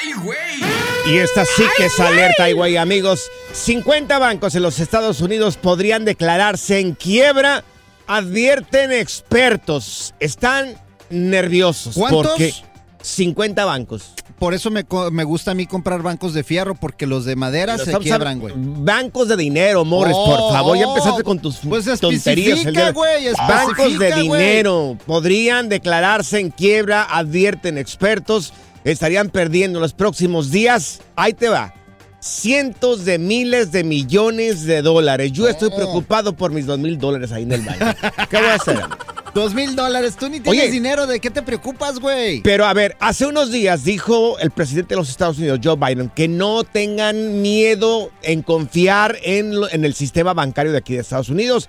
¡Ay, güey! Y esta sí que es alerta, ay, güey, amigos. 50 bancos en los Estados Unidos podrían declararse en quiebra, advierten expertos. Están nerviosos. ¿Cuántos? Porque 50 bancos. Por eso me, co- me gusta a mí comprar bancos de fierro, porque los de madera Los se quiebran, güey. Bancos de dinero, Morris, Oh, por favor. Ya oh. empezaste con tus Pues tonterías. güey, Bancos de dinero podrían declararse en quiebra, advierten expertos. Estarían perdiendo en los próximos días. Ahí te va. Cientos de miles de millones de dólares. Yo Oh. estoy preocupado por mis dos mil dólares ahí en el banco. ¿Qué voy a hacer? Dos mil dólares, tú ni tienes Oye. dinero, ¿de qué te preocupas, güey? Pero a ver, hace unos días dijo el presidente de los Estados Unidos, Joe Biden, que no tengan miedo en confiar en, lo- en el sistema bancario de aquí de Estados Unidos.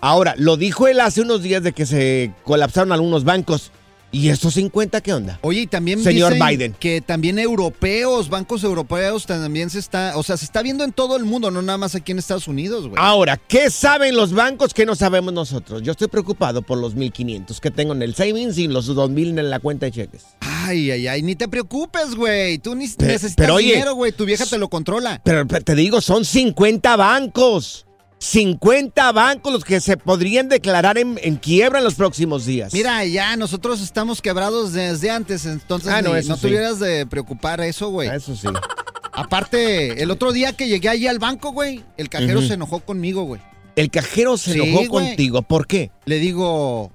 Ahora, lo dijo él hace unos días de que se colapsaron algunos bancos. ¿Y estos 50 qué onda? Oye, y también Señor dicen Biden. que también europeos, bancos europeos también se está, o sea, se está viendo en todo el mundo, no nada más aquí en Estados Unidos, güey. Ahora, ¿qué saben los bancos que no sabemos nosotros? Yo estoy preocupado por los 1.500 que tengo en el savings y los 2.000 en la cuenta de cheques. Ay, ay, ay, ni te preocupes, güey. Tú ni necesitas pero, dinero, güey. Tu vieja te lo controla. Pero, pero te digo, son 50 bancos. 50 bancos los que se podrían declarar en, en quiebra en los próximos días. Mira, ya nosotros estamos quebrados desde antes, entonces Ah, no, ni- no sí. tuvieras de preocupar eso, güey. Eso sí. Aparte, el otro día que llegué allí al banco, güey, el cajero se enojó conmigo, güey. El cajero se Sí, enojó güey. contigo. ¿Por qué? Le digo,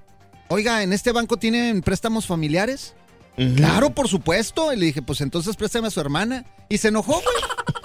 oiga, ¿en este banco tienen préstamos familiares? Claro, por supuesto. Y le dije, pues entonces préstame a su hermana. Y se enojó, güey.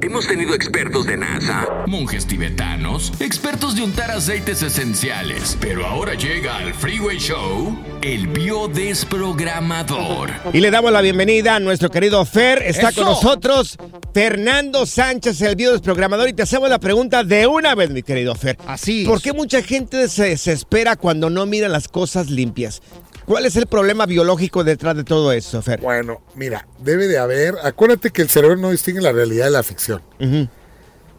Hemos tenido expertos de NASA, monjes tibetanos, expertos de untar aceites esenciales. Pero ahora llega al Freeway Show el biodesprogramador. Y le damos la bienvenida a nuestro querido Fer. Está ¡Eso! con nosotros Fernando Sánchez, el biodesprogramador. Y te hacemos la pregunta de una vez, mi querido Fer. Así. ¿Por qué mucha gente se desespera cuando no mira las cosas limpias? ¿Cuál es el problema biológico detrás de todo eso, Fer? Bueno, mira, debe de haber. Acuérdate que el cerebro no distingue la realidad de la ficción. Ujú.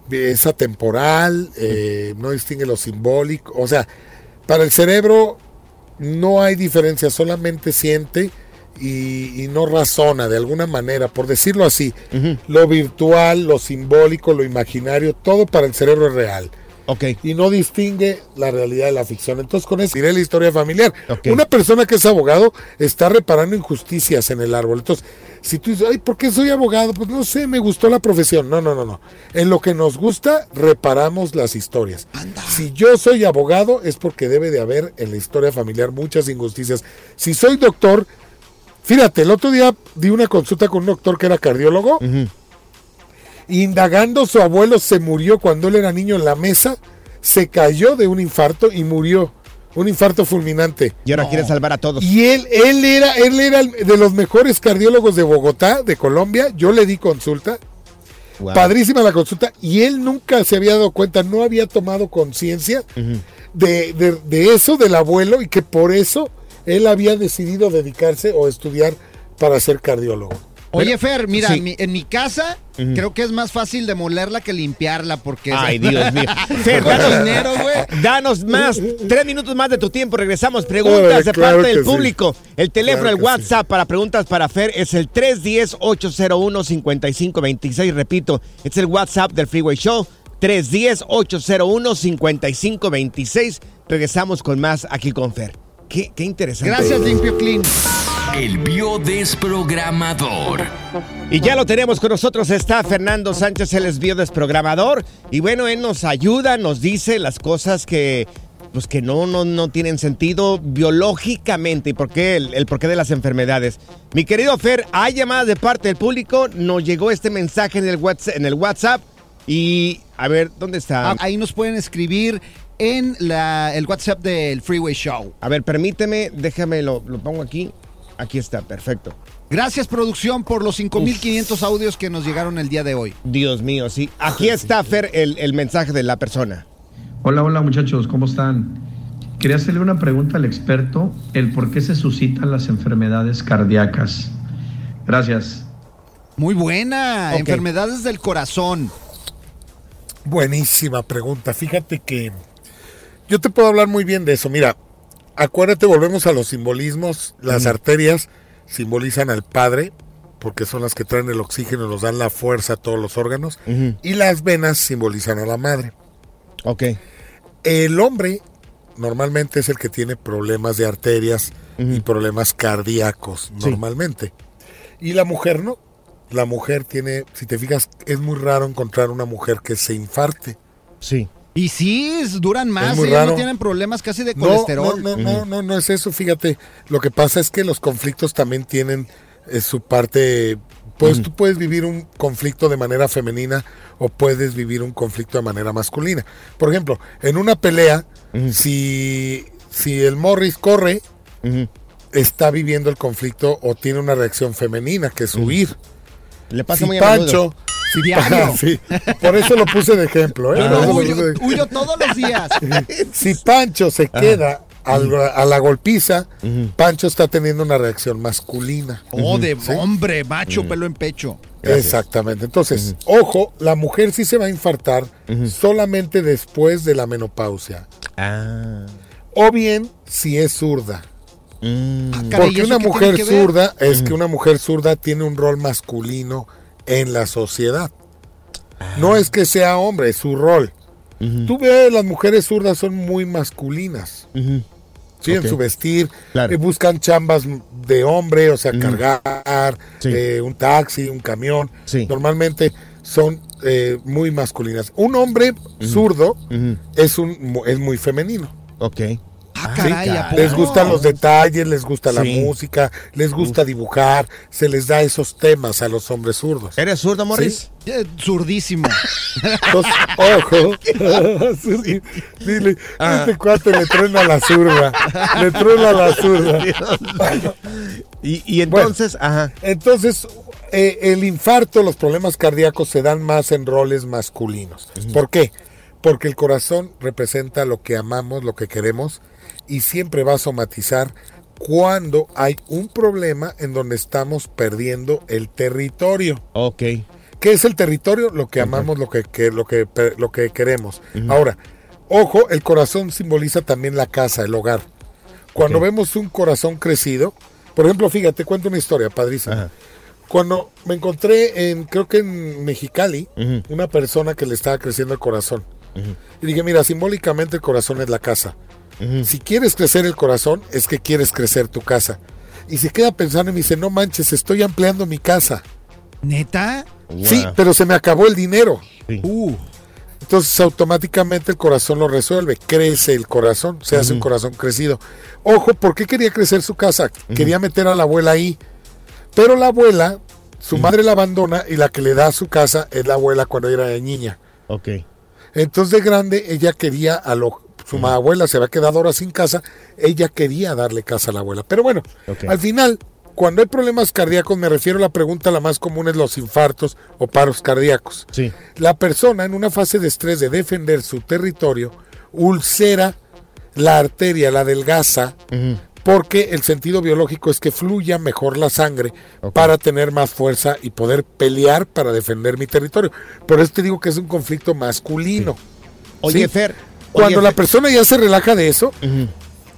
Es atemporal, eh, no distingue lo simbólico. O sea, para el cerebro no hay diferencia, solamente siente y, y no razona de alguna manera, por decirlo así. Lo virtual, lo simbólico, lo imaginario, todo para el cerebro es real. Ok. y no distingue la realidad de la ficción. Entonces, con eso diré la historia familiar. Una persona que es abogado está reparando injusticias en el árbol. Entonces, si tú dices, ay, ¿por qué soy abogado? Pues no sé, me gustó la profesión. No, no, no, no. En lo que nos gusta, reparamos las historias. Si yo soy abogado, es porque debe de haber en la historia familiar muchas injusticias. Si soy doctor, fíjate, el otro día di una consulta con un doctor que era cardiólogo. Indagando, su abuelo se murió cuando él era niño en la mesa, se cayó de un infarto y murió. Un infarto fulminante. Y ahora quiere salvar a todos. Y él, él era, él era el- de los mejores cardiólogos de Bogotá, de Colombia. Yo le di consulta. Wow. Padrísima la consulta. Y él nunca se había dado cuenta, no había tomado conciencia de, de- de eso del abuelo y que por eso él había decidido dedicarse o estudiar para ser cardiólogo. Oye, Fer, mira, sí. en, mi, en mi casa creo que es más fácil demolerla que limpiarla porque... Ay, Dios mío. Fer, danos, dinero, güey. danos más, tres minutos más de tu tiempo. Regresamos. Preguntas de claro parte del sí. público. El teléfono, Claro el WhatsApp para preguntas para Fer es el 310-801-5526. Repito, es el WhatsApp del Freeway Show. 310-801-5526. Regresamos con más aquí con Fer. Qué, qué interesante. Gracias, Limpio Clean. El biodesprogramador. Y ya lo tenemos con nosotros, está Fernando Sánchez, él es biodesprogramador. Y bueno, él nos ayuda, nos dice las cosas que, pues que no, no, no tienen sentido biológicamente y por qué, el, el porqué de las enfermedades. Mi querido Fer, hay llamadas de parte del público, nos llegó este mensaje en el WhatsApp, en el WhatsApp y a ver, ¿dónde está? Ah, Ahí nos pueden escribir en la, el WhatsApp del Freeway Show. A ver, permíteme, déjame, lo, lo pongo aquí. Aquí está, perfecto. Gracias, producción, por los 5.500 audios que nos llegaron el día de hoy. Dios mío, sí. Aquí está, Fer, el, el mensaje de la persona. Hola, hola muchachos, ¿cómo están? Quería hacerle una pregunta al experto, el por qué se suscitan las enfermedades cardíacas. Gracias. Muy buena. Enfermedades del corazón. Buenísima pregunta. Fíjate que yo te puedo hablar muy bien de eso. Mira, acuérdate, volvemos a los simbolismos. Las arterias simbolizan al Padre, porque son las que traen el oxígeno y nos dan la fuerza a todos los órganos. Y las venas simbolizan a la Madre. Ok. El hombre normalmente es el que tiene problemas de arterias y problemas cardíacos, Sí. normalmente. Y la mujer no. La mujer tiene, si te fijas, es muy raro encontrar una mujer que se infarte. Sí. Y sí, duran más. muy ellas raro. no tienen problemas casi de colesterol. no, no, no, no, no es eso, fíjate. Lo que pasa es que los conflictos también tienen eh, su parte. Pues tú puedes vivir un conflicto de manera femenina o puedes vivir un conflicto de manera masculina. Por ejemplo, en una pelea, si, si el Morris corre, está viviendo el conflicto o tiene una reacción femenina, que es huir. Le pasa Si muy. Pancho, Diario. sí, por eso lo puse de ejemplo. ¿eh? Yo no huyo, puse de- huyo todos los días. si Pancho se queda al- a la golpiza, Pancho está teniendo una reacción masculina. Oh, de hombre, macho, pelo en pecho. Exactamente. Entonces, ojo, la mujer sí se va a infartar solamente después de la menopausia. Ah. O bien si es zurda. Ah, caray, Porque ¿eso una mujer zurda es que una mujer zurda tiene un rol masculino en la sociedad. No es que sea hombre, es su rol. Tú ves, las mujeres zurdas son muy masculinas. Sí, Ok. en su vestir. Claro. eh, buscan chambas de hombre, o sea, cargar, Sí. eh, un taxi, un camión. Sí. Normalmente son eh, muy masculinas. Un hombre zurdo es, un, es muy femenino. Ok. Ah, caray, Sí, ¿a Les gustan los detalles, les gusta la Sí. música, les gusta dibujar, se les da esos temas a los hombres zurdos. ¿Eres zurdo, Morris? Eh, Zurdísimo. Entonces, ojo. Sí, Dile, Ah. este cuate le truena la zurda. Le truena la zurda. Y, y entonces, ajá. Entonces, eh, el infarto, los problemas cardíacos se dan más en roles masculinos. ¿Por qué? Porque el corazón representa lo que amamos, lo que queremos, y siempre va a somatizar cuando hay un problema en donde estamos perdiendo el territorio. Ok. ¿Qué es el territorio? Lo que amamos, lo que, que- lo que, lo que queremos. Ahora, ojo, el corazón simboliza también la casa, el hogar. Cuando vemos un corazón crecido, por ejemplo, fíjate, cuento una historia padrísima. Ajá. Cuando me encontré en, creo que en Mexicali, una persona que le estaba creciendo el corazón. Y dije, mira, simbólicamente el corazón es la casa. Si quieres crecer el corazón, es que quieres crecer tu casa. Y se queda pensando y me dice, no manches, estoy ampliando mi casa. ¿Neta? Sí, pero se me acabó el dinero. Uh, Entonces automáticamente el corazón lo resuelve, crece el corazón, se hace un corazón crecido. Ojo, ¿por qué quería crecer su casa? Quería meter a la abuela ahí. Pero la abuela, su madre la abandona y la que le da su casa es la abuela cuando era de niña. Ok. Entonces de grande ella quería a lo su abuela se había quedado ahora sin casa, ella quería darle casa a la abuela. Pero bueno, al final, cuando hay problemas cardíacos, me refiero a la pregunta la más común es los infartos o paros cardíacos. Sí. La persona en una fase de estrés de defender su territorio ulcera la arteria, la adelgaza, porque el sentido biológico es que fluya mejor la sangre para tener más fuerza y poder pelear para defender mi territorio. Por eso te digo que es un conflicto masculino. Oye, Sí. Fer. Cuando oye, la Fer, persona ya se relaja de eso,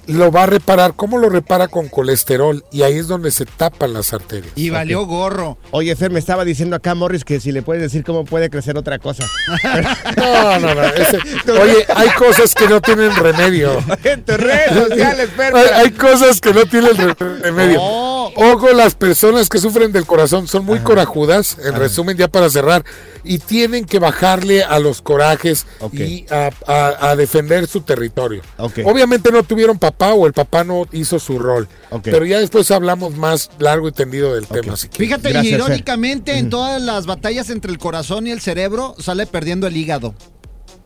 lo va a reparar. ¿Cómo lo repara? Con colesterol. Y ahí es donde se tapan las arterias. y valió gorro. Oye, Fer, me estaba diciendo acá Morris que si le puedes decir cómo puede crecer otra cosa. No, no, no. ese- oye, hay cosas que no tienen remedio. en tus redes sociales, Fer. Hay, hay cosas que no tienen re- remedio. No. Ojo, las personas que sufren del corazón son muy corajudas, en resumen, ya para cerrar, y tienen que bajarle a los corajes y a, a- a defender su territorio. Obviamente no tuvieron papá o el papá no hizo su rol, Ok. pero ya después hablamos más largo y tendido del tema. Fíjate, Gracias, Fer. irónicamente, en todas las batallas entre el corazón y el cerebro, sale perdiendo el hígado.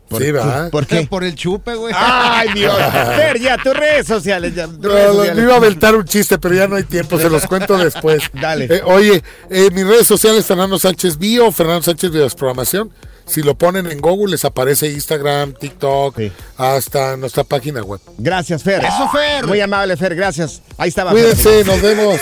Sí, ¿verdad? ¿Por qué? Por el chupe, güey. Ay, Dios. Fer, ya, tus redes sociales. Ya, tus No, redes no, sociales. me iba a aventar un chiste, pero ya no hay tiempo, se los cuento después. Dale. Eh, oye, eh, mis redes sociales, Fernando Sánchez Bio, Fernando Sánchez Videosprogramación. Si lo ponen en Google, les aparece Instagram, TikTok, Sí. hasta nuestra página web. Gracias, Fer. Eso, Fer. Muy amable, Fer. Gracias. Ahí estaba. Fer. Cuídense, nos vemos.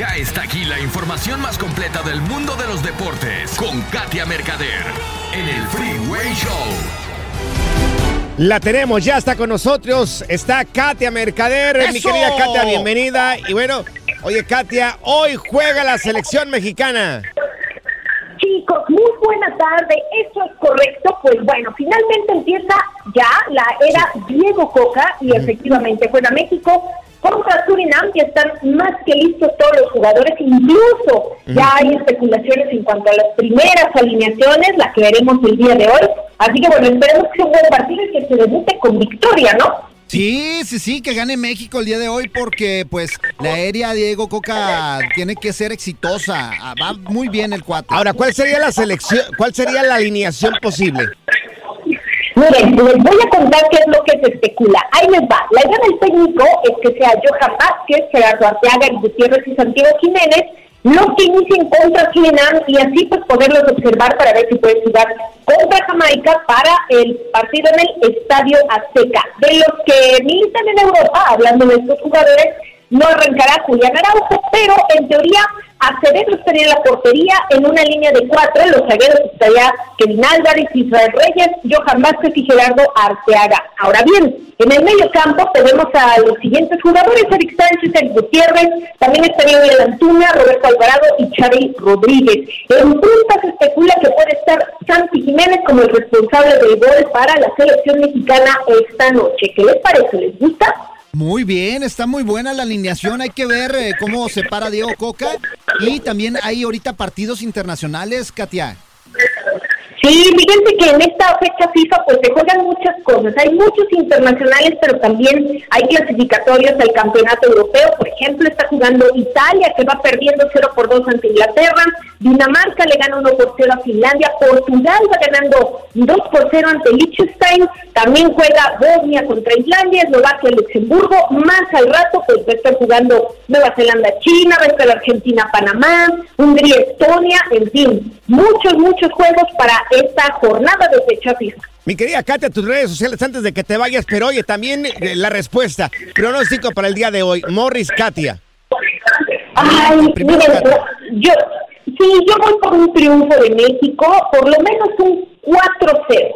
Ya está aquí la información más completa del mundo de los deportes con Katia Mercader en el Freeway Show. La tenemos, ya está con nosotros. Está Katia Mercader. Mi querida Katia, bienvenida. Y bueno, oye, Katia, hoy juega la selección mexicana. Chicos, muy buena tarde, eso es correcto. Pues bueno, finalmente empieza ya la era Diego Coca y efectivamente juega México contra Surinam y están más que listos todos los jugadores. Incluso ya hay especulaciones en cuanto a las primeras alineaciones, la que veremos el día de hoy. Así que bueno, esperemos que sea un buen partido y que se debute con victoria, ¿no? Sí, sí, sí, que gane México el día de hoy porque pues la aérea Diego Coca tiene que ser exitosa. Ah, Va muy bien el cuatro. Ahora, ¿cuál sería la selección, cuál sería la alineación posible? Miren, les voy a contar qué es lo que se especula. Ahí les va. La idea del técnico es que sea Johan Vázquez, Gerardo Arteaga, Gutiérrez y Santiago Jiménez. los que inicien contra Surinam y así pues poderlos observar para ver si pueden jugar contra Jamaica para el partido en el Estadio Azteca. De los que militan en Europa, hablando de estos jugadores, no arrancará Julián Araujo, pero en teoría Acevedo estaría en la portería en una línea de cuatro, los zagueros estaría Kevin Álvarez, Israel Reyes, Johan Vázquez y Gerardo Arteaga. Ahora bien, en el medio campo tenemos a los siguientes jugadores, Eric Sánchez, Eric Gutiérrez, también estaría Miguel Antuna, Roberto Alvarado y Xavi Rodríguez. En punta se especula que puede estar Santi Jiménez como el responsable del gol para la selección mexicana esta noche. ¿Qué les parece? ¿Les gusta? Muy bien, está muy buena la alineación. Hay que ver eh, cómo se para Diego Coca. Y también hay ahorita partidos internacionales, Katia. Sí, fíjense que en esta fecha FIFA pues se juegan muchas cosas. Hay muchos internacionales, pero también hay clasificatorios al campeonato europeo. Por ejemplo, está jugando Italia, que va perdiendo 0 por 2 ante Inglaterra. Dinamarca le gana 1 por 0 a Finlandia. Portugal va ganando 2 por 0 ante Liechtenstein. También juega Bosnia contra Islandia, Eslovaquia, Luxemburgo. Más al rato, pues va a estar jugando Nueva Zelanda, China, va a estar Argentina, Panamá, Hungría, Estonia, en fin. Muchos, muchos juegos para esta jornada de fecha FIFA. Mi querida Katia, tus redes sociales antes de que te vayas, pero oye, también eh, la respuesta. Pronóstico para el día de hoy. Morris, Katia. Ay, miren, yo, sí, yo voy por un triunfo de México, por lo menos un 4-0.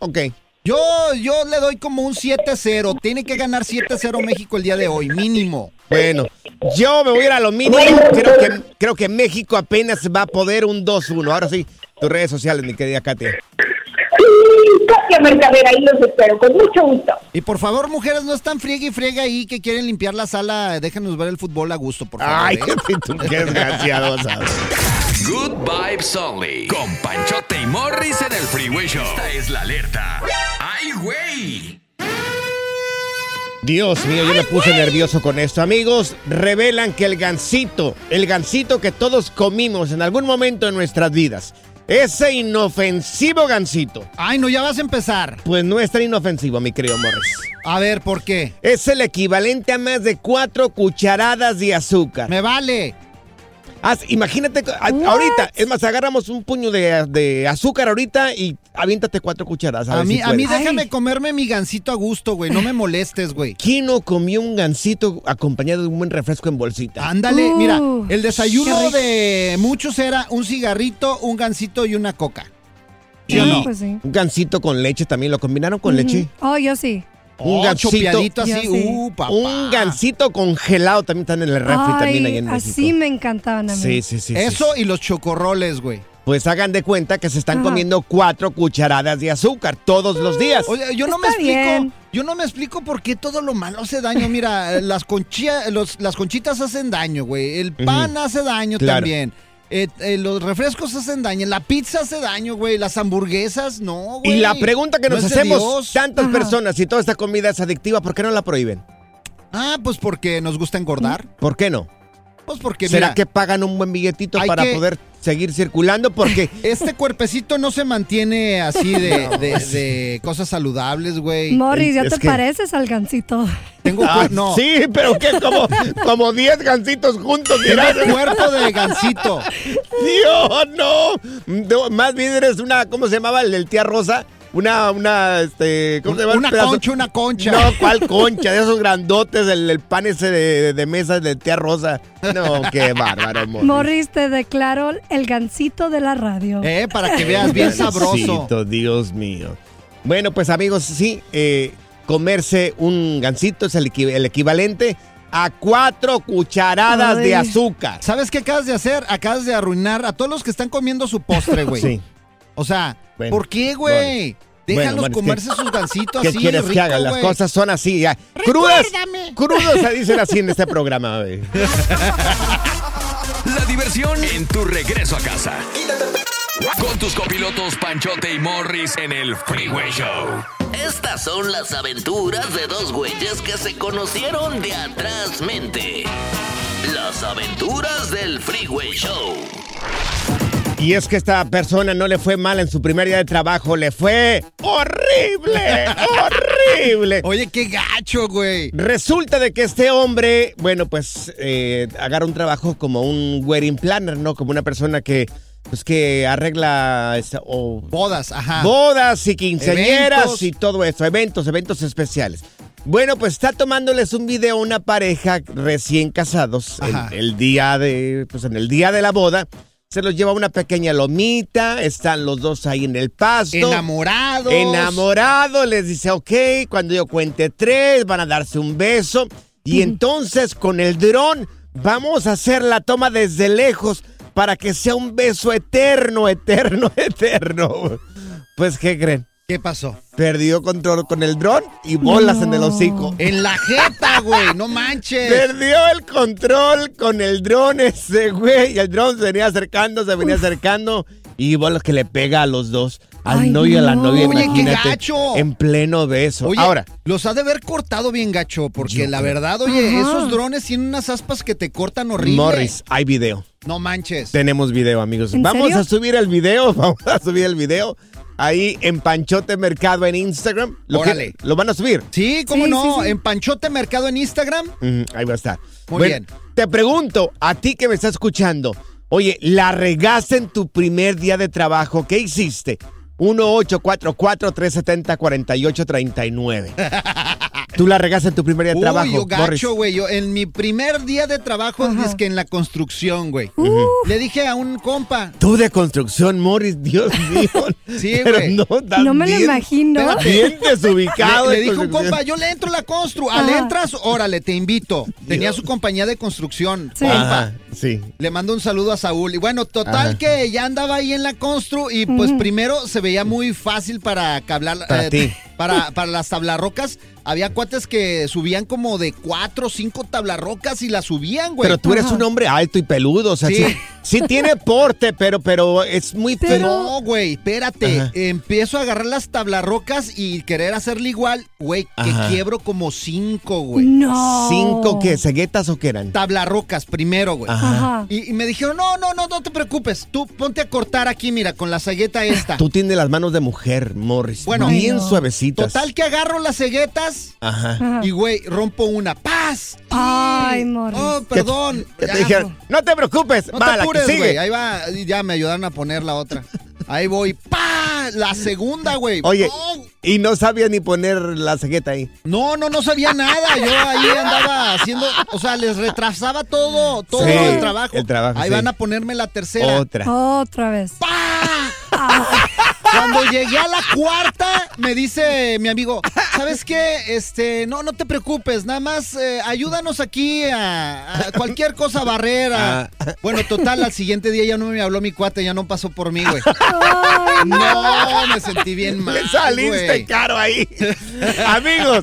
Ok. Yo, yo le doy como un 7-0. Tiene que ganar 7-0 México el día de hoy, mínimo. Bueno, yo me voy a ir a lo mínimo. Creo que, creo que México apenas va a poder un 2-1. Ahora sí, tus redes sociales, mi querida Katia. Sí, Katia Mercader, ahí los espero, con mucho gusto. Y por favor, mujeres, no están friegue y friegue ahí que quieren limpiar la sala. Déjenos ver el fútbol a gusto, por favor. Ay, ¿eh? tú qué desgraciado, ¿sabes? Good Vibes Only. Con Panchote y Morris en el Freeway Show. Esta es la alerta. ¡Ay, güey! Dios mío, yo me puse nervioso con esto. Amigos, revelan que el gansito, el gansito que todos comimos en algún momento de nuestras vidas, ese inofensivo gansito, Ay, no, ya vas a empezar. pues no es tan inofensivo, mi querido Morris. A ver, ¿por qué? Es el equivalente a más de cuatro cucharadas de azúcar. Me vale. Haz- imagínate, a- ahorita, es más, agarramos un puño de, de azúcar ahorita y aviéntate cuatro cucharadas. A, mí, si a mí déjame comerme mi gansito a gusto, güey. No me molestes, güey. ¿Quién no comió un gansito acompañado de un buen refresco en bolsita? Ándale, Uh, mira, el qué desayuno de muchos era un cigarrito, un gansito y una coca. ¿Sí o Y no? Pues sí. Un gansito con leche también, ¿lo combinaron con leche? Oh, yo sí. Un Oh, gansito. así, uh, papá. Un gansito congelado también están en el refri Ay, también ahí en así me encantaban a mí. Sí, sí, sí. Eso sí. y los chocorroles, güey. Pues hagan de cuenta que se están Ajá. comiendo cuatro cucharadas de azúcar todos los días. Oye, yo no me explico, bien. yo no me explico por qué todo lo malo hace daño. Mira, las, conchia- los- las conchitas hacen daño, güey. El pan hace daño Claro. también. Eh, eh, los refrescos hacen daño. La pizza hace daño, güey. Las hamburguesas, no, güey. y la pregunta que No nos hacemos, tantas Ajá. personas, si toda esta comida es adictiva, ¿por qué no la prohíben? Ah, pues porque nos gusta engordar. ¿Por qué no? Pues porque, ¿Será mira, que pagan un buen billetito para que- poder seguir circulando? Porque este cuerpecito no se mantiene así de, de- de cosas saludables, güey. Morris, ya Es te que- pareces al gansito. Tengo Ah, no, Sí, pero que como como 10 gancitos juntos, mira. tengo cuerpo de gansito. Dios, no. No, Más bien eres una, ¿cómo se llamaba el, el tía Rosa? Una, una, este, ¿cómo se llama? Una Pedazo- concha, una concha. No, ¿cuál concha? De esos grandotes, el, el pan ese de, de mesa de tía Rosa. No, qué bárbaro, Morris. Morris, te declaro el gansito de la radio. Eh, para que veas bien sabroso. Gansito, Dios mío. Bueno, pues amigos, sí, eh, comerse un gansito es el, equi- el equivalente a cuatro cucharadas de azúcar. ¿Sabes qué acabas de hacer? Acabas de arruinar a todos los que están comiendo su postre, güey. Sí. O sea, Bueno, ¿por qué, güey? Bueno, Déjalos bueno, comerse que- sus gancitos ¿Qué así, quieres rico, que haga? Las cosas son así, ya. Crudas. Crudos se dicen así en este programa, güey. La diversión en tu regreso a casa. Con tus copilotos Panchote y Morris en el Freeway Show. Estas son las aventuras de dos güeyes que se conocieron de atrás mente. Las aventuras del Freeway Show. Y es que esta persona no le fue mal en su primer día de trabajo, le fue horrible, horrible. Oye, qué gacho, güey. Resulta de que este hombre, bueno, pues eh, agarra un trabajo como un wedding planner, ¿no? Como una persona que, pues que arregla esta- o Bodas, ajá. bodas y quinceañeras Eventos. y todo eso, eventos, eventos especiales. Bueno, pues está tomándoles un video a una pareja recién casados el día de, pues en el día de la boda. Se los lleva una pequeña lomita, están los dos ahí en el pasto. Enamorados. Enamorado, les dice, ok, cuando yo cuente tres, van a darse un beso. Y entonces con el dron vamos a hacer la toma desde lejos para que sea un beso eterno, eterno, eterno. Pues, ¿qué creen? ¿Qué pasó? Perdió control con el dron y bolas en el hocico. En la jeta, güey, no manches. Perdió el control con el dron ese, güey. Y el dron se venía acercando, se venía acercando. Y bolas que le pega a los dos. Al Ay, novio y a la no. novia, Oye, qué gacho. En pleno beso. Oye, Ahora, los ha de haber cortado bien gacho, porque Yo la verdad, oye, Ajá. esos drones tienen unas aspas que te cortan horrible. Morris, hay video. No manches. Tenemos video, amigos. ¿En Vamos serio? a subir el video. Vamos a subir el video. Ahí en Panchote Mercado en Instagram. ¿Lo, que- Órale. ¿Lo van a subir? Sí, cómo Sí, no, sí, sí. en Panchote Mercado en Instagram. Ahí va a estar. Muy Bueno, bien. Te pregunto, a ti que me estás escuchando, oye, ¿la regaste en tu primer día de trabajo? ¿Qué hiciste? 1-844-370-4839. ¿Tú la regaste en tu primer día de Uy, trabajo? yo gacho, güey. Yo en mi primer día de trabajo, es que en la construcción, güey. Le dije a un compa. Tú de construcción, Morris, Dios mío. Sí, Pero güey. no, No me lo imagino. Bien desubicado. Le, dijo un construcción. compa, yo le entro a la constru. ¿Al entras? Órale, te invito. Tenía su compañía de construcción. Sí. compa. Ajá, sí. Le mando un saludo a Saúl. Y bueno, total Ajá. que ya andaba ahí en la constru y pues primero se veía muy fácil para cablar. Para ti. Para, para las tablarrocas. Había cuates que subían como de cuatro o cinco tablarrocas y las subían, güey. Pero tú eres un hombre alto y peludo, o sea, sí, Sí. sí tiene porte, pero, pero es muy feo. No, güey, espérate. Ajá. Empiezo a agarrar las tablarrocas y querer hacerle igual, güey, que Ajá. quiebro como cinco, güey. No. ¿Cinco qué? ¿Ceguetas o qué eran? Tablarrocas primero, güey. Ajá. Y, y me dijeron, no, no, no, no te preocupes. Tú ponte a cortar aquí, mira, con la cegueta esta. Tú tienes las manos de mujer, Morris. Bueno. bien no. suavecitas. Total que agarro las ceguetas Ajá. Ajá. y, güey, rompo una. ¡Paz! Ay, Morris. Oh, perdón. Que te dijeron, no te preocupes, No va, te la que apures, sigue. güey. Ahí va, ya me ayudaron a poner la otra. Ahí voy. ¡Pa! La segunda, güey. Oye, No, y no sabía ni poner la cegueta ahí. No, no, no sabía nada. Yo ahí andaba haciendo, o sea, les retrasaba todo, todo Sí, el trabajo. el trabajo, Ahí sí. van a ponerme la tercera. Otra. Otra vez. Cuando llegué a la cuarta, me dice mi amigo, ¿sabes qué? Este, no, no te preocupes, nada más eh, ayúdanos aquí a, a cualquier cosa barrera. Ah. Bueno, total, al siguiente día ya no me habló mi cuate, ya no pasó por mí, güey. No, me sentí bien mal. Le saliste güey. caro ahí. Amigos,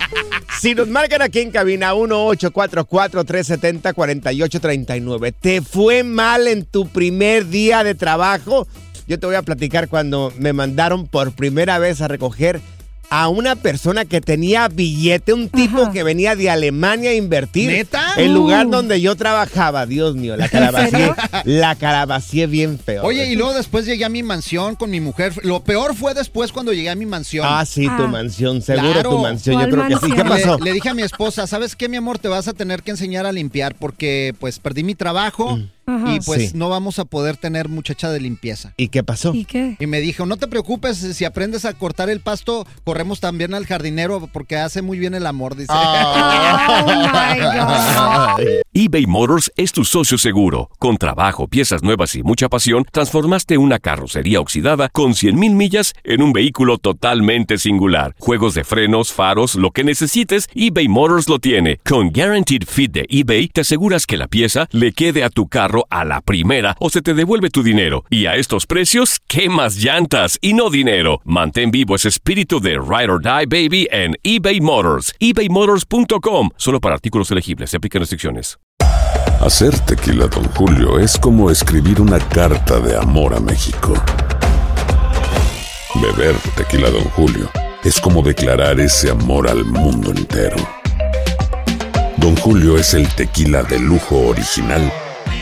si nos marcan aquí en cabina 1-844-370-4839, ¿te fue mal en tu primer día de trabajo? Yo te voy a platicar cuando me mandaron por primera vez a recoger a una persona que tenía billete, un tipo Ajá. que venía de Alemania a invertir. ¿Neta? El lugar Uh. donde yo trabajaba, Dios mío, la calabacié, la calabacié bien feo. Oye, y luego después llegué a mi mansión con mi mujer. Lo peor fue después cuando llegué a mi mansión. Ah, sí, tu Ah. mansión, seguro Claro. tu mansión, yo ¿Cuál creo que sí. ¿Qué pasó? Le, le dije a mi esposa, ¿sabes qué, mi amor? Te vas a tener que enseñar a limpiar porque pues perdí mi trabajo Ajá. y pues. Sí. no vamos a poder tener muchacha de limpieza. ¿Y qué pasó? ¿Y qué? Y me dijo, no te preocupes, si aprendes a cortar el pasto, corremos también al jardinero porque hace muy bien el amor, dice. Oh my God. eBay Motors es tu socio seguro. Con trabajo, piezas nuevas y mucha pasión, transformaste una carrocería oxidada con 100.000 millas en un vehículo totalmente singular. Juegos de frenos, faros, lo que necesites, eBay Motors lo tiene. Con Guaranteed Fit de eBay, te aseguras que la pieza le quede a tu carro a la primera o se te devuelve tu dinero. Y a estos precios, ¿qué más llantas y no dinero? Mantén vivo ese espíritu de Ride or Die Baby en eBay Motors. ebaymotors.com. Solo para artículos elegibles. Se aplican restricciones. Hacer tequila, Don Julio, es como escribir una carta de amor a México. Beber tequila, Don Julio, es como declarar ese amor al mundo entero. Don Julio es el tequila de lujo original,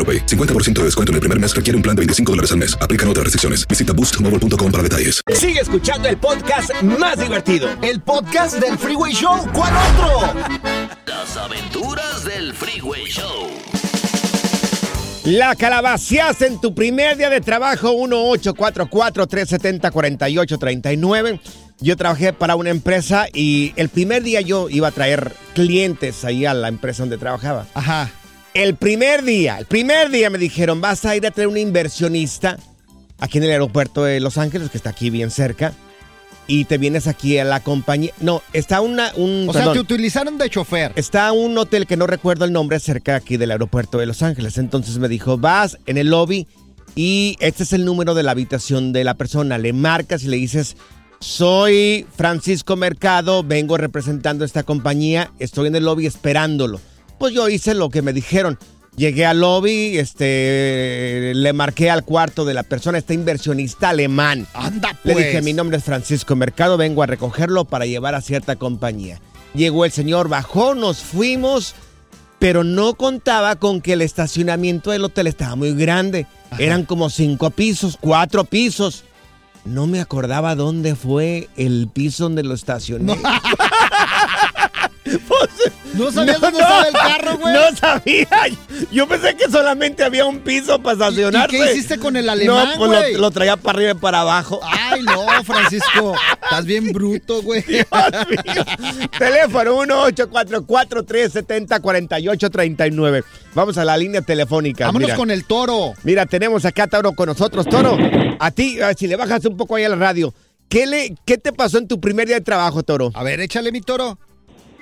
AroPay. 50% de descuento en el primer mes requiere un plan de 25 dólares al mes. Aplican otras restricciones. Visita boostmobile.com para detalles. Sigue escuchando el podcast más divertido. El podcast del Freeway Show. ¿Cuál otro? Las aventuras del Freeway Show. La calabacias en tu primer día de trabajo, 1844-370-4839. Yo trabajé para una empresa y el primer día yo iba a traer clientes ahí a la empresa donde trabajaba. Ajá. El primer día, el primer día me dijeron, vas a ir a traer un inversionista aquí en el aeropuerto de Los Ángeles, que está aquí bien cerca, y te vienes aquí a la compañía. No, está una, un... O sea, te utilizaron de chofer. Está un hotel que no recuerdo el nombre cerca aquí del aeropuerto de Los Ángeles. Entonces me dijo, vas en el lobby y este es el número de la habitación de la persona. Le marcas y le dices, soy Francisco Mercado, vengo representando esta compañía, estoy en el lobby esperándolo. Pues yo hice lo que me dijeron. Llegué al lobby, este, le marqué al cuarto de la persona, este inversionista alemán. Anda, Le pues. dije, mi nombre es Francisco Mercado, vengo a recogerlo para llevar a cierta compañía. Llegó el señor, bajó, nos fuimos, pero no contaba con que el estacionamiento del hotel estaba muy grande. Eran como cinco pisos, cuatro pisos. No me acordaba dónde fue el piso donde lo estacioné. ¿No sabías dónde estaba el carro, güey? No sabía. Yo pensé que solamente había un piso para estacionarse. qué hiciste con el alemán, No, pues lo- güey? lo, traía para arriba y para abajo. Ay, no, Francisco. Estás bien bruto, güey. Teléfono 1-844-370-4839. Vamos a la línea telefónica. Vámonos mira. con el toro. Mira, tenemos acá a Toro con nosotros. Toro, a ti, a- si le bajas un poco ahí a la radio, ¿qué, le, ¿qué te pasó en tu primer día de trabajo, Toro? A ver, échale mi toro.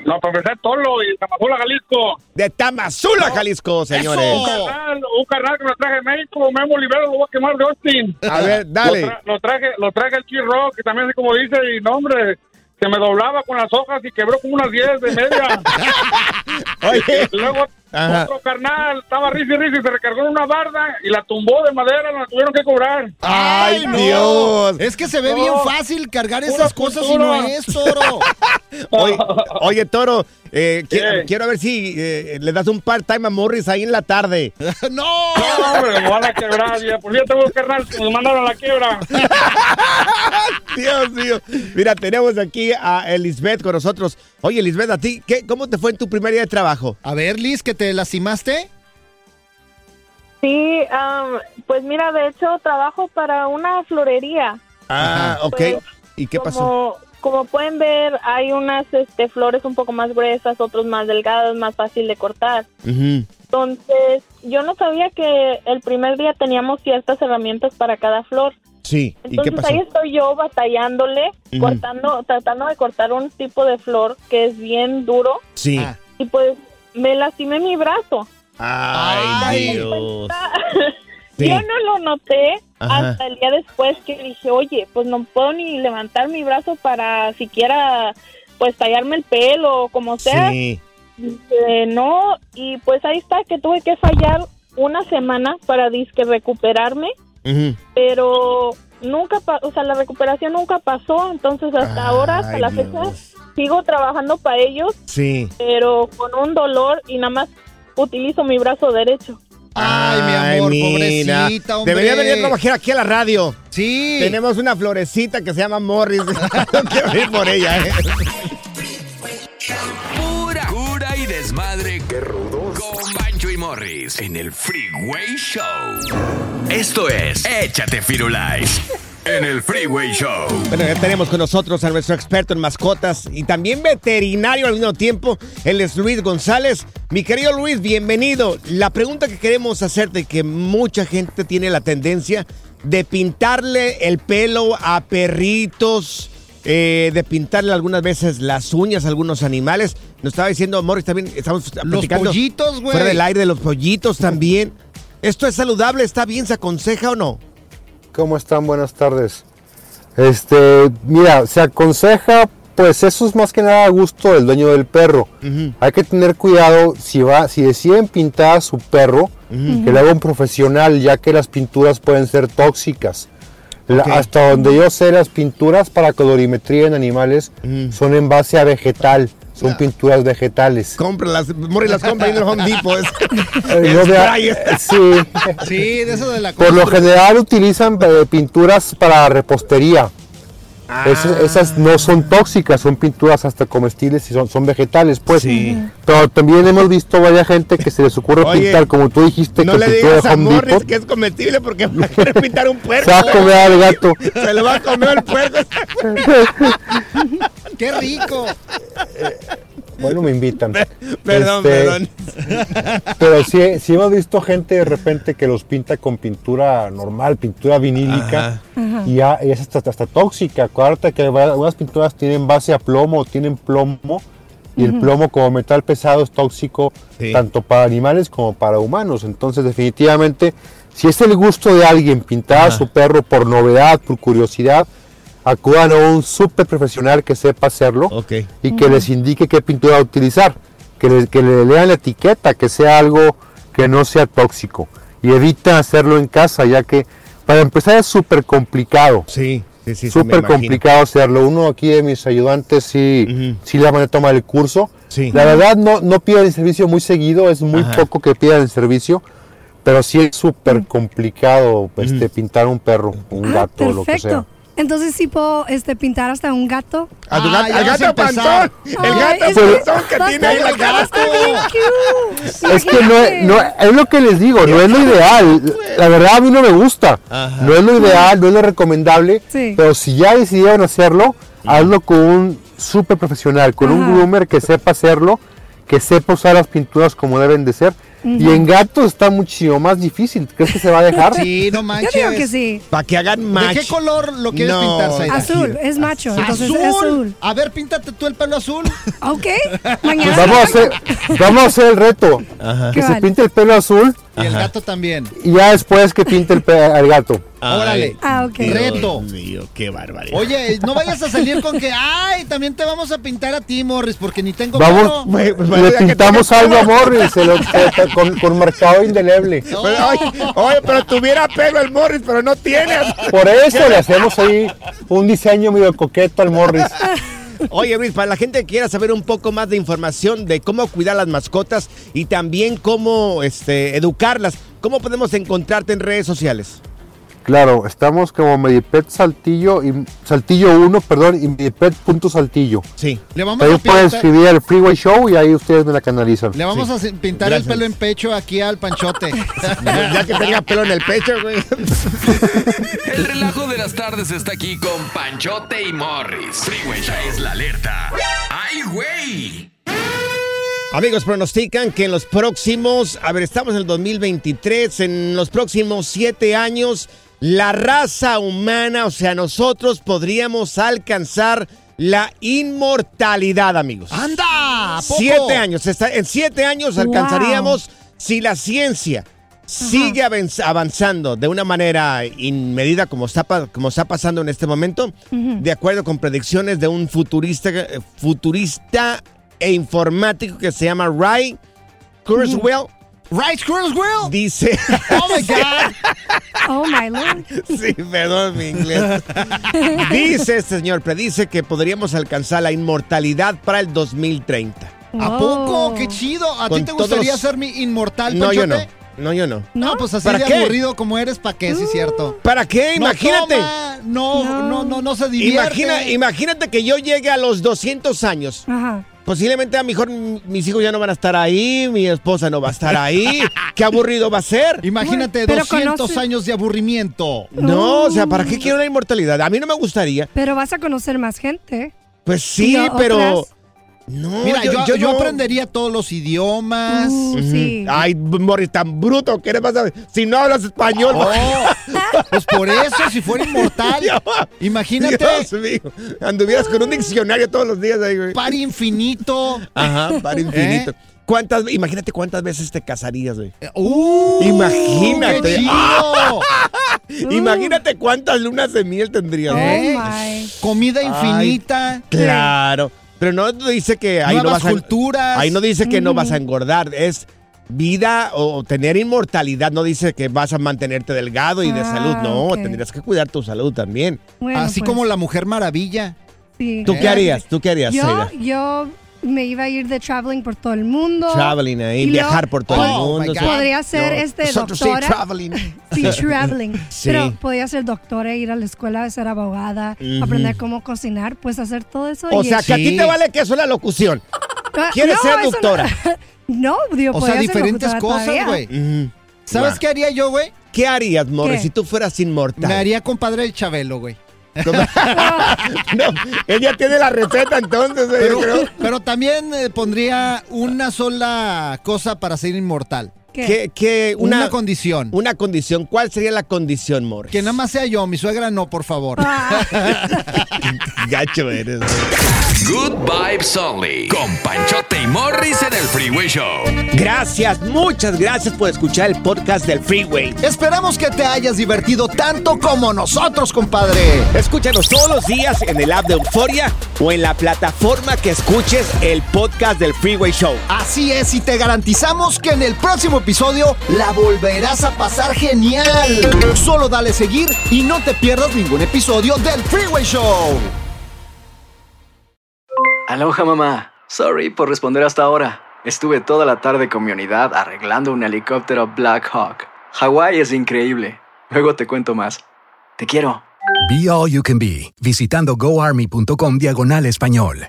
No, para empezar, Tolo y Tamazula, Jalisco. De Tamazula, Jalisco, señores. Un carnal, un carnal que lo traje de México, Memo Olivero, lo voy a quemar de Austin. A ver, dale. Lo, tra- lo traje, lo traje el Chirro, que también así como dice, y no, hombre, se me doblaba con las hojas y quebró como unas 10 de media. Oye. Luego Ajá. otro carnal, estaba risa y risa y se recargó en una barda y la tumbó de madera, la tuvieron que cobrar. ¡Ay, no. Dios! Es que se ve No. bien fácil cargar esas cosas y no es, toro. Oye, oye, Toro, eh, quiero, ¿Qué? quiero ver si eh, le das un part-time a Morris ahí en la tarde. ¡No! No, hombre, me van a quebrar, ya. Por cierto, un carnal, nos mandaron a la quiebra. Dios mío. Mira, tenemos aquí a Elisbeth con nosotros. Oye, Elisbeth, ¿a ti qué, cómo te fue en tu primer día de trabajo? A ver, Liz, que te lastimaste. Sí, am, pues mira, de hecho trabajo para una florería. Ah, ok. Pues, ¿Y qué pasó? Como, como pueden ver, hay unas este, flores un poco más gruesas, otros más delgadas, más fácil de cortar. Entonces, yo no sabía que el primer día teníamos ciertas herramientas para cada flor. Sí, ¿y qué Entonces pasó? ahí estoy yo batallándole, cortando, tratando de cortar un tipo de flor que es bien duro Sí. Ah. y pues me lastimé mi brazo. Ay, Ay. Dios. Sí. Yo no lo noté Ajá. hasta el día después que dije, oye, pues no puedo ni levantar mi brazo para siquiera pues tallarme el pelo o como sea. Sí. No, y pues ahí está que tuve que fallar una semana para disque recuperarme, pero nunca, pa- o sea, la recuperación nunca pasó, entonces hasta ahora, hasta Ay, la Dios. fecha, sigo trabajando para ellos, Sí. pero con un dolor y nada más utilizo mi brazo derecho. Ay, mi amor, mira. pobrecita, hombre. Debería venir a trabajar aquí a la radio. Sí. Tenemos una florecita que se llama Morris. Quiero ir por ella, ¿eh? Pura cura y desmadre. Qué rudos. Con Bancho y Morris en el Freeway Show. Esto es Échate Firulais. En el Freeway Show. Bueno, ya tenemos con nosotros a nuestro experto en mascotas y también veterinario al mismo tiempo. Él es Luis González. Mi querido Luis, bienvenido. La pregunta que queremos hacerte, que mucha gente tiene la tendencia de pintarle el pelo a perritos, eh, de pintarle algunas veces las uñas a algunos animales. Nos estaba diciendo, Morris, también estamos platicando pollitos, güey. Fuera del aire de los pollitos también. ¿Esto es saludable? ¿Está bien? ¿Se aconseja o no? ¿Cómo están? Buenas tardes. Este, mira, se aconseja, pues eso es más que nada a gusto del dueño del perro. Hay que tener cuidado si va, si deciden pintar a su perro, que lo haga un profesional, ya que las pinturas pueden ser tóxicas. La- hasta donde yo sé, las pinturas para colorimetría en animales son en base a vegetal, son pinturas vegetales. Cómpralas, Morris las compra en el Home Depot. Es- no es vea- sí. Sí, de eso de la Por lo general utilizan eh, pinturas para repostería. Esas, esas no son tóxicas, son pinturas hasta comestibles y son, son vegetales, pues. Pero también hemos visto varias gente que se les ocurre Oye, pintar, como tú dijiste, No que le digas a Home Morris Depot. que es comestible porque va a querer pintar un puerco. Se va a comer al gato. Se lo va a comer el puerco. ¡Qué rico! Bueno, me invitan. Perdón, Este, perdón. Pero sí, sí hemos visto gente de repente que los pinta con pintura normal, pintura vinílica, Ajá. y, ya- y es hasta, hasta tóxica. Acuérdate que algunas pinturas tienen base a plomo, tienen plomo, y el plomo como metal pesado es tóxico Sí. tanto para animales como para humanos. Entonces, definitivamente, si es el gusto de alguien pintar a su perro por novedad, por curiosidad, acudan a un súper profesional que sepa hacerlo y que les indique qué pintura utilizar, que le, que le lean la etiqueta, que sea algo que no sea tóxico y evita hacerlo en casa, ya que para empezar es súper complicado. Sí, sí, sí. Súper complicado hacerlo. Uno aquí de mis ayudantes sí, sí le van a tomar el curso. Sí. La verdad no, no piden el servicio muy seguido, es muy Ajá. poco que pidan el servicio, pero sí es súper complicado este, pintar un perro, un gato, lo que sea. Entonces sí puedo este, pintar hasta un gato. A tu Ah, gato, al gato panzón. El Ay, gato es que- panzón que tiene ahí la cara. Está bien cute. Es que no es, no- es lo que les digo, no es lo ideal. La verdad a mí no me gusta. Ajá. No es lo ideal, no es lo recomendable. Sí. Pero si ya decidieron hacerlo, hazlo con un súper profesional, con un groomer que sepa hacerlo, que sepa usar las pinturas como deben de ser. Y Ujú. en gatos está muchísimo más difícil. ¿Crees que se va a dejar? Sí, no Yo manches. digo que sí. Para que hagan ¿De match. qué color lo quieres No, pintar? Azul, es macho. Entonces ¿Azul? es azul. A ver, píntate tú el pelo azul. Ok. Pues Mañana. vamos a hacer, vamos a hacer el reto. Ajá. Que se Vale. pinte el pelo azul Y el gato también. y ya después que pinte el pe- al Órale. Ah, ok. Reto. Mío, qué barbaridad. Oye, no vayas a salir con que, ay, también te vamos a pintar a ti, Morris, porque ni tengo Vamos, bueno, le pintamos algo a. Morris se lo- se- con, con marcado indeleble. Pero, oye, oye, pero tuviera pelo el Morris, pero no tiene. Por eso le hacemos ahí un diseño medio coqueto al Morris. Oye, Luis, para la gente que quiera saber un poco más de información de cómo cuidar las mascotas y también cómo este, educarlas, ¿cómo podemos encontrarte en redes sociales? Claro, estamos como Medipet Saltillo y Saltillo 1, perdón, y Medipet.saltillo. Sí. Le vamos Ahí a pueden escribir el Freeway Show y ahí ustedes me la canalizan. le vamos a pintar Gracias. el pelo en pecho aquí al panchote. Ya que tenga pelo en el pecho, güey. El relajo de las tardes está aquí con Panchote y Morris. Freeway ya es la alerta. ¡Ay, güey! Amigos, pronostican que en los próximos, a ver, estamos en el 2023, en los próximos siete años, la raza humana, o sea, nosotros podríamos alcanzar la inmortalidad, amigos. ¡Anda! ¿a poco? Siete años, en siete años Wow. alcanzaríamos si la ciencia sigue avanz- avanzando de una manera inmedida como está, como está pasando en este momento, de acuerdo con predicciones de un futurista, eh, futurista e informático que se llama Ray Kurzweil, Right, Kurzweil. dice... Oh my God. Oh my lord. Sí, perdón mi inglés. Dice este señor, predice que podríamos alcanzar la inmortalidad para el 2030. ¿A poco? ¡Qué chido! ¿A ti Con te gustaría ser mi inmortal, No, yo no. No, yo no. No, pues así ¿Para de qué? aburrido como eres, ¿para qué? Sí, es cierto. ¿Para qué? No Imagínate. no, no, no, no se divierte. Imagina, imagínate que yo llegue a los 200 años. Ajá. Posiblemente a lo mejor mis hijos ya no van a estar ahí, mi esposa no va a estar ahí. Qué aburrido va a ser. Imagínate Pero 200 conoce- años de aburrimiento. No, o sea, ¿para qué quiero la inmortalidad? A mí no me gustaría. Pero vas a conocer más gente. Pues sí, pero. otras. No, Mira, yo, yo no- aprendería todos los idiomas. Uh, sí. Ay, Morris, tan bruto, ¿qué le pasa? Si no hablas español. Oh, pues por eso, si fuera inmortal, imagínate, Dios mío. Anduvieras con un diccionario todos los días ahí, güey. par infinito. Ajá, para infinito. ¿Eh? ¿Cuántas, imagínate cuántas veces te casarías, güey. ¡Uh! Imagínate. ¡Qué chido! Imagínate cuántas lunas de miel tendrías. Oh ¿Eh? Comida Ay, infinita. Claro. Pero no dice que ahí no vas a, culturas. Ahí no dice que no vas a engordar. Es vida o tener inmortalidad. No dice que vas a mantenerte delgado y de Ah, salud. No, ok. tendrías que cuidar tu salud también. Bueno, Así pues, como la Mujer Maravilla. sí. ¿Tú qué harías? ¿Tú qué harías, Yo, yo me iba a ir de traveling por todo el mundo. Traveling ahí, Y luego- viajar por todo el Oh, mundo. sí. Podría ser este nosotros sí, doctora. traveling. Sí, traveling. Sí. Pero podía ser doctora, ir a la escuela, ser abogada, aprender cómo cocinar, pues hacer todo eso. O y- sea, que a ti Sí. te vale que eso la locución. Ah, ¿Quieres no, ser doctora? No, digo, O sea, diferentes cosas, güey. ¿Sabes qué haría yo, güey? ¿Qué harías, Morris, ¿Qué? si tú fueras inmortal? Me haría compadre el Chabelo, güey. no, ella tiene la receta entonces, eh, pero también eh, pondría una sola cosa para ser inmortal. ¿Qué? ¿Qué- qué- Una, una, condición. una condición. ¿Cuál sería la condición, Morris? Que nada más sea yo, mi suegra no, por favor. Ah, Gacho eres. Good Vibes Only. Con Panchote y Morris en el Freeway Show. Gracias, muchas gracias por escuchar el podcast del Freeway. Esperamos que te hayas divertido tanto como nosotros, compadre. Escúchanos todos los días en el app de Euforia o en la plataforma que escuches el podcast del Freeway Show. Así es, y te garantizamos que en el próximo episodio la volverás a pasar genial. Solo dale seguir y no te pierdas ningún episodio del Freeway Show. Aloha mamá. Sorry por responder hasta ahora. Estuve toda la tarde con mi unidad arreglando un helicóptero Black Hawk. Hawái es increíble. Luego te cuento más. Te quiero. Be All You Can Be, visitando goarmy.com diagonal español.